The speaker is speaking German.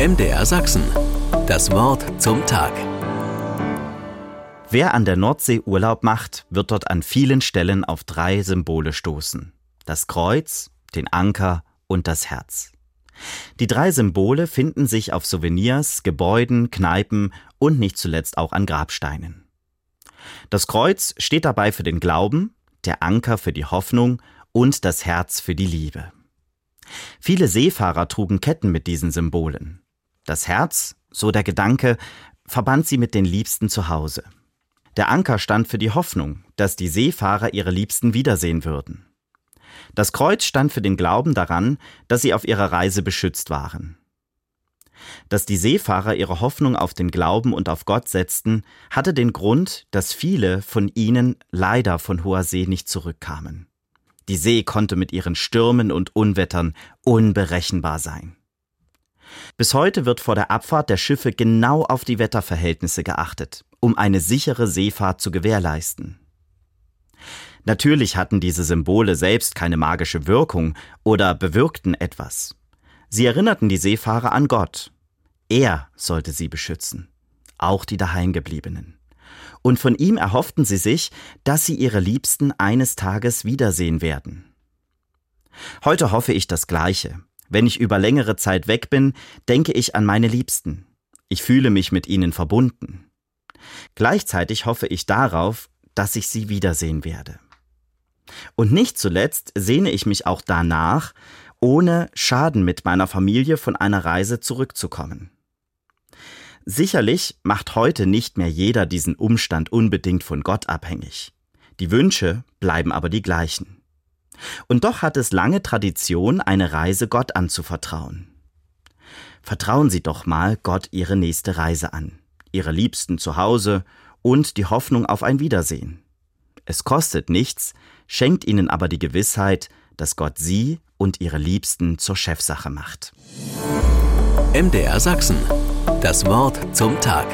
MDR Sachsen. Das Wort zum Tag. Wer an der Nordsee Urlaub macht, wird dort an vielen Stellen auf drei Symbole stoßen. Das Kreuz, den Anker und das Herz. Die drei Symbole finden sich auf Souvenirs, Gebäuden, Kneipen und nicht zuletzt auch an Grabsteinen. Das Kreuz steht dabei für den Glauben, der Anker für die Hoffnung und das Herz für die Liebe. Viele Seefahrer trugen Ketten mit diesen Symbolen. Das Herz, so der Gedanke, verband sie mit den Liebsten zu Hause. Der Anker stand für die Hoffnung, dass die Seefahrer ihre Liebsten wiedersehen würden. Das Kreuz stand für den Glauben daran, dass sie auf ihrer Reise beschützt waren. Dass die Seefahrer ihre Hoffnung auf den Glauben und auf Gott setzten, hatte den Grund, dass viele von ihnen leider von hoher See nicht zurückkamen. Die See konnte mit ihren Stürmen und Unwettern unberechenbar sein. Bis heute wird vor der Abfahrt der Schiffe genau auf die Wetterverhältnisse geachtet, um eine sichere Seefahrt zu gewährleisten. Natürlich hatten diese Symbole selbst keine magische Wirkung oder bewirkten etwas. Sie erinnerten die Seefahrer an Gott. Er sollte sie beschützen, auch die Daheimgebliebenen. Und von ihm erhofften sie sich, dass sie ihre Liebsten eines Tages wiedersehen werden. Heute hoffe ich das Gleiche. Wenn ich über längere Zeit weg bin, denke ich an meine Liebsten. Ich fühle mich mit ihnen verbunden. Gleichzeitig hoffe ich darauf, dass ich sie wiedersehen werde. Und nicht zuletzt sehne ich mich auch danach, ohne Schaden mit meiner Familie von einer Reise zurückzukommen. Sicherlich macht heute nicht mehr jeder diesen Umstand unbedingt von Gott abhängig. Die Wünsche bleiben aber die gleichen. Und doch hat es lange Tradition, eine Reise Gott anzuvertrauen. Vertrauen Sie doch mal Gott Ihre nächste Reise an, Ihre Liebsten zu Hause und die Hoffnung auf ein Wiedersehen. Es kostet nichts, schenkt ihnen aber die Gewissheit, dass Gott sie und ihre Liebsten zur Chefsache macht. MDR Sachsen. Das Wort zum Tag.